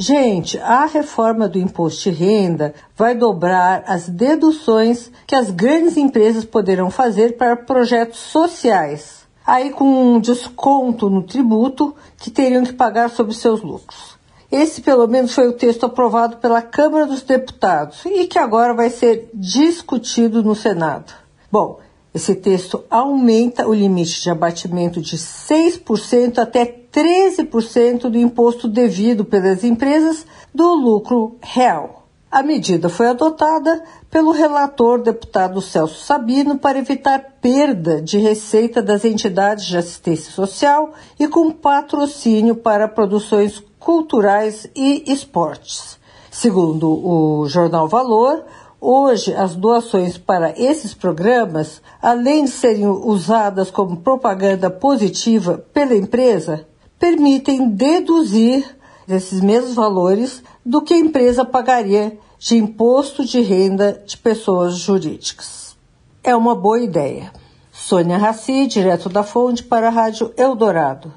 Gente, a reforma do imposto de renda vai dobrar as deduções que as grandes empresas poderão fazer para projetos sociais, aí com um desconto no tributo que teriam que pagar sobre seus lucros. Esse, pelo menos, foi o texto aprovado pela Câmara dos Deputados e que agora vai ser discutido no Senado. Bom, esse texto aumenta o limite de abatimento de 6% até 13% do imposto devido pelas empresas do lucro real. A medida foi adotada pelo relator deputado Celso Sabino para evitar perda de receita das entidades de assistência social e com patrocínio para produções culturais e esportes. Segundo o jornal Valor, Hoje, as doações para esses programas, além de serem usadas como propaganda positiva pela empresa, permitem deduzir esses mesmos valores do que a empresa pagaria de imposto de renda de pessoas jurídicas. É uma boa ideia. Sônia Raci, direto da Fonte, para a Rádio Eldorado.